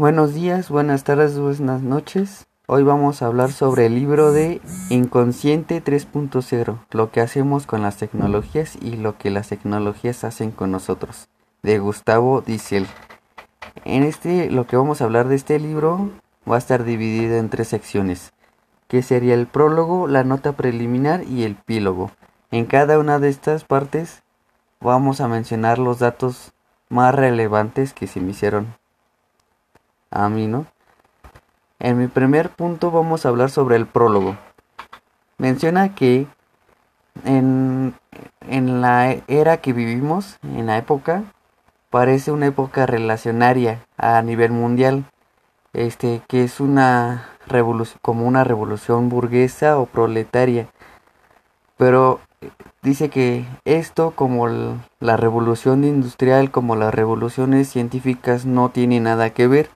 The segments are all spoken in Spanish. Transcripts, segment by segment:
Buenos días, buenas tardes, buenas noches. Hoy vamos a hablar sobre el libro de Inconsciente 3.0, lo que hacemos con las tecnologías y lo que las tecnologías hacen con nosotros, de Gustavo Diesel. En este, lo que vamos a hablar de este libro va a estar dividido en tres secciones, que sería el prólogo, la nota preliminar y el epílogo. En cada una de estas partes vamos a mencionar los datos más relevantes que se me hicieron a mí, ¿no? En mi primer punto vamos a hablar sobre el prólogo. Menciona que en, en la era que vivimos, en la época, parece una época relacionaria a nivel mundial, este, que es una revolución, como una revolución burguesa o proletaria. Pero dice que esto, como la revolución industrial, como las revoluciones científicas, no tiene nada que ver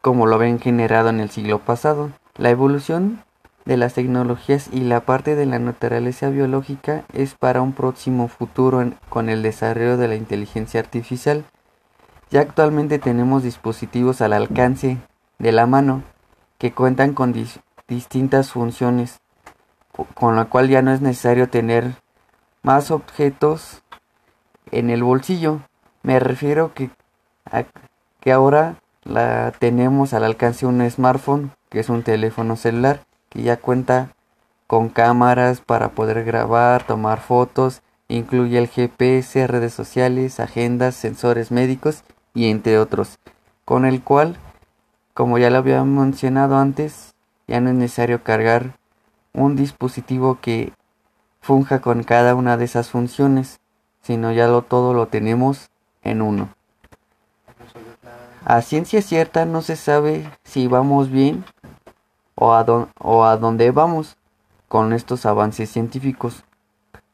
como lo habían generado en el siglo pasado. La evolución de las tecnologías y la parte de la naturaleza biológica es para un próximo futuro con el desarrollo de la inteligencia artificial. Ya actualmente tenemos dispositivos al alcance de la mano que cuentan con distintas funciones, con lo cual ya no es necesario tener más objetos en el bolsillo. Me refiero que, a, que ahora la tenemos al alcance un smartphone, que es un teléfono celular, que ya cuenta con cámaras para poder grabar, tomar fotos, incluye el GPS, redes sociales, agendas, sensores médicos y entre otros, con el cual, como ya lo había mencionado antes, ya no es necesario cargar un dispositivo que funja con cada una de esas funciones, sino ya lo todo lo tenemos en uno. A ciencia cierta no se sabe si vamos bien o a, dónde vamos con estos avances científicos.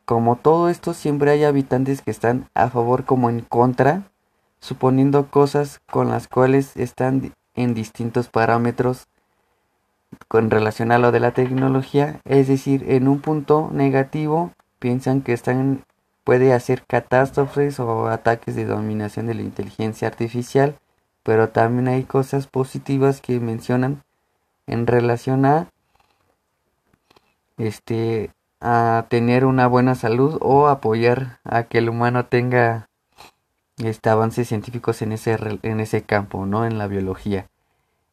Como todo esto siempre hay habitantes que están a favor como en contra, suponiendo cosas con las cuales están en distintos parámetros con relación a lo de la tecnología, es decir, en un punto negativo piensan que están puede hacer catástrofes o ataques de dominación de la inteligencia artificial, pero también hay cosas positivas que mencionan en relación a este a tener una buena salud o apoyar a que el humano tenga este avances científicos en ese en ese campo, ¿no? En la biología.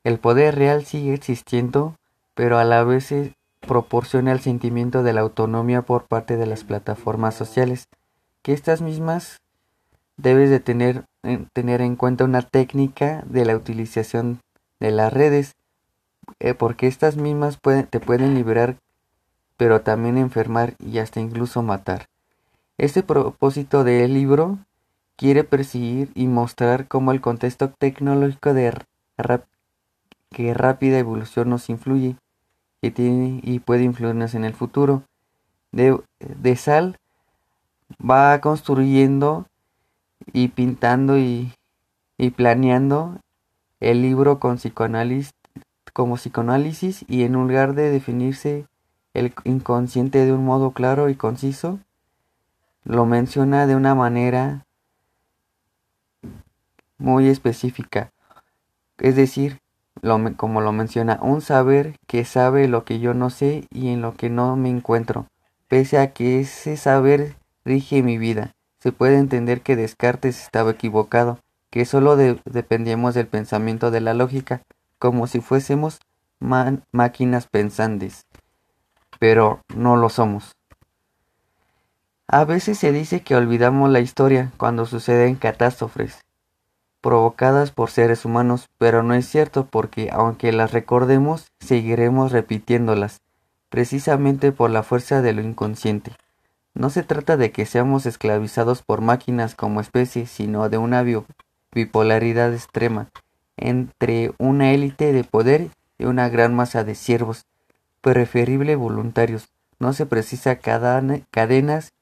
El poder real sigue existiendo, pero a la vez se proporciona el sentimiento de la autonomía por parte de las plataformas sociales, que estas mismas debes de tener, tener en cuenta una técnica de la utilización de las redes, eh, porque estas mismas te pueden liberar, pero también enfermar y hasta incluso matar. Este propósito del libro quiere perseguir y mostrar cómo el contexto tecnológico de que rápida evolución nos influye y, tiene, y puede influirnos en el futuro. De, de Sal va construyendo y pintando y, y planeando el libro con psicoanálisis, como psicoanálisis y en lugar de definirse el inconsciente de un modo claro y conciso, lo menciona de una manera muy específica. Es decir, como lo menciona, un saber que sabe lo que yo no sé y en lo que no me encuentro, pese a que ese saber rige mi vida. Se puede entender que Descartes estaba equivocado, que solo dependíamos del pensamiento de la lógica, como si fuésemos máquinas pensantes, pero no lo somos. A veces se dice que olvidamos la historia cuando suceden catástrofes, provocadas por seres humanos, pero no es cierto porque aunque las recordemos, seguiremos repitiéndolas, precisamente por la fuerza de lo inconsciente. No se trata de que seamos esclavizados por máquinas como especie, sino de una bipolaridad extrema entre una élite de poder y una gran masa de siervos, preferible voluntarios. No se precisa cadenas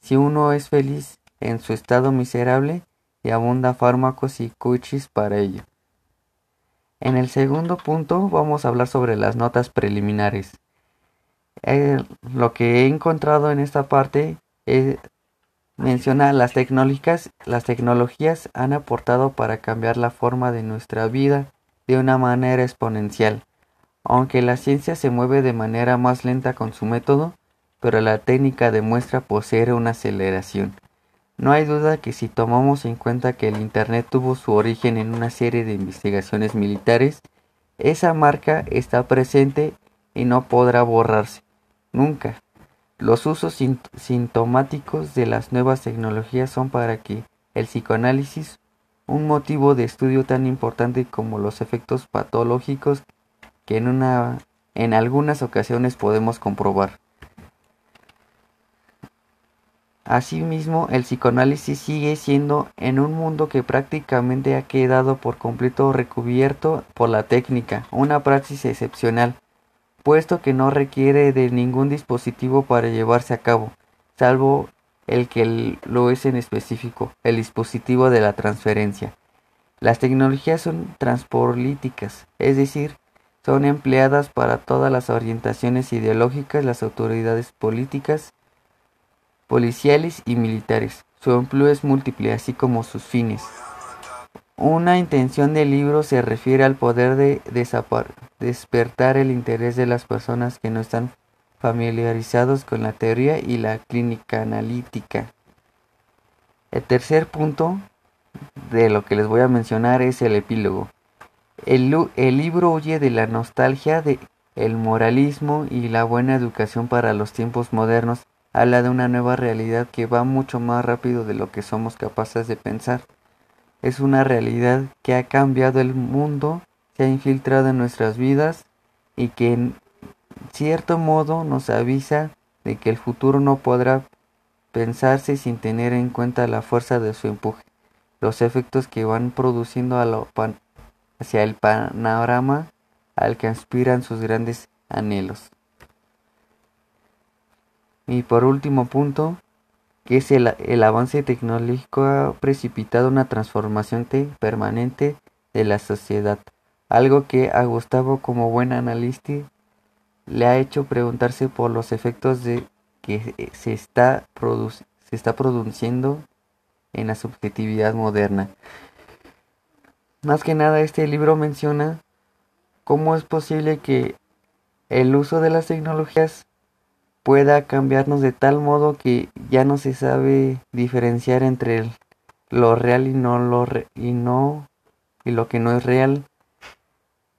si uno es feliz en su estado miserable y abunda fármacos y cuchis para ello. En el segundo punto vamos a hablar sobre las notas preliminares. Eh, lo que he encontrado en esta parte es, menciona las tecnológicas, las tecnologías han aportado para cambiar la forma de nuestra vida de una manera exponencial. Aunque la ciencia se mueve de manera más lenta con su método, pero la técnica demuestra poseer una aceleración. No hay duda que si tomamos en cuenta que el Internet tuvo su origen en una serie de investigaciones militares, esa marca está presente y no podrá borrarse. Nunca. Los usos sintomáticos de las nuevas tecnologías son para que el psicoanálisis, un motivo de estudio tan importante como los efectos patológicos que en, una, en algunas ocasiones podemos comprobar. Asimismo, el psicoanálisis sigue siendo en un mundo que prácticamente ha quedado por completo recubierto por la técnica, una praxis excepcional puesto que no requiere de ningún dispositivo para llevarse a cabo, salvo el que lo es en específico, el dispositivo de la transferencia. Las tecnologías son transpolíticas, es decir, son empleadas para todas las orientaciones ideológicas, las autoridades políticas, policiales y militares. Su empleo es múltiple, así como sus fines. Una intención del libro se refiere al poder de despertar el interés de las personas que no están familiarizados con la teoría y la clínica analítica. El tercer punto de lo que les voy a mencionar es el epílogo. El, libro huye de la nostalgia de el moralismo y la buena educación para los tiempos modernos. Habla de una nueva realidad que va mucho más rápido de lo que somos capaces de pensar es una realidad que ha cambiado el mundo, se ha infiltrado en nuestras vidas y que en cierto modo nos avisa de que el futuro no podrá pensarse sin tener en cuenta la fuerza de su empuje, los efectos que van produciendo hacia el panorama al que aspiran sus grandes anhelos. Y por último punto, que es el, avance tecnológico ha precipitado una transformación permanente de la sociedad, algo que a Gustavo como buen analista le ha hecho preguntarse por los efectos que se está produciendo en la subjetividad moderna. Más que nada este libro menciona cómo es posible que el uso de las tecnologías pueda cambiarnos de tal modo que ya no se sabe diferenciar entre lo real y no lo y no y lo que no es real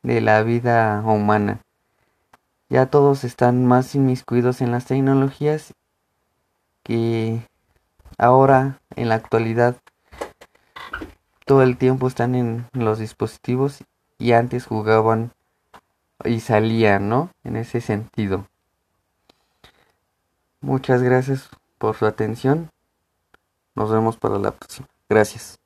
de la vida humana. Ya todos están más inmiscuidos en las tecnologías que ahora en la actualidad todo el tiempo están en los dispositivos y antes jugaban y salían, ¿no? En ese sentido. Muchas gracias por su atención. Nos vemos para la próxima. Gracias.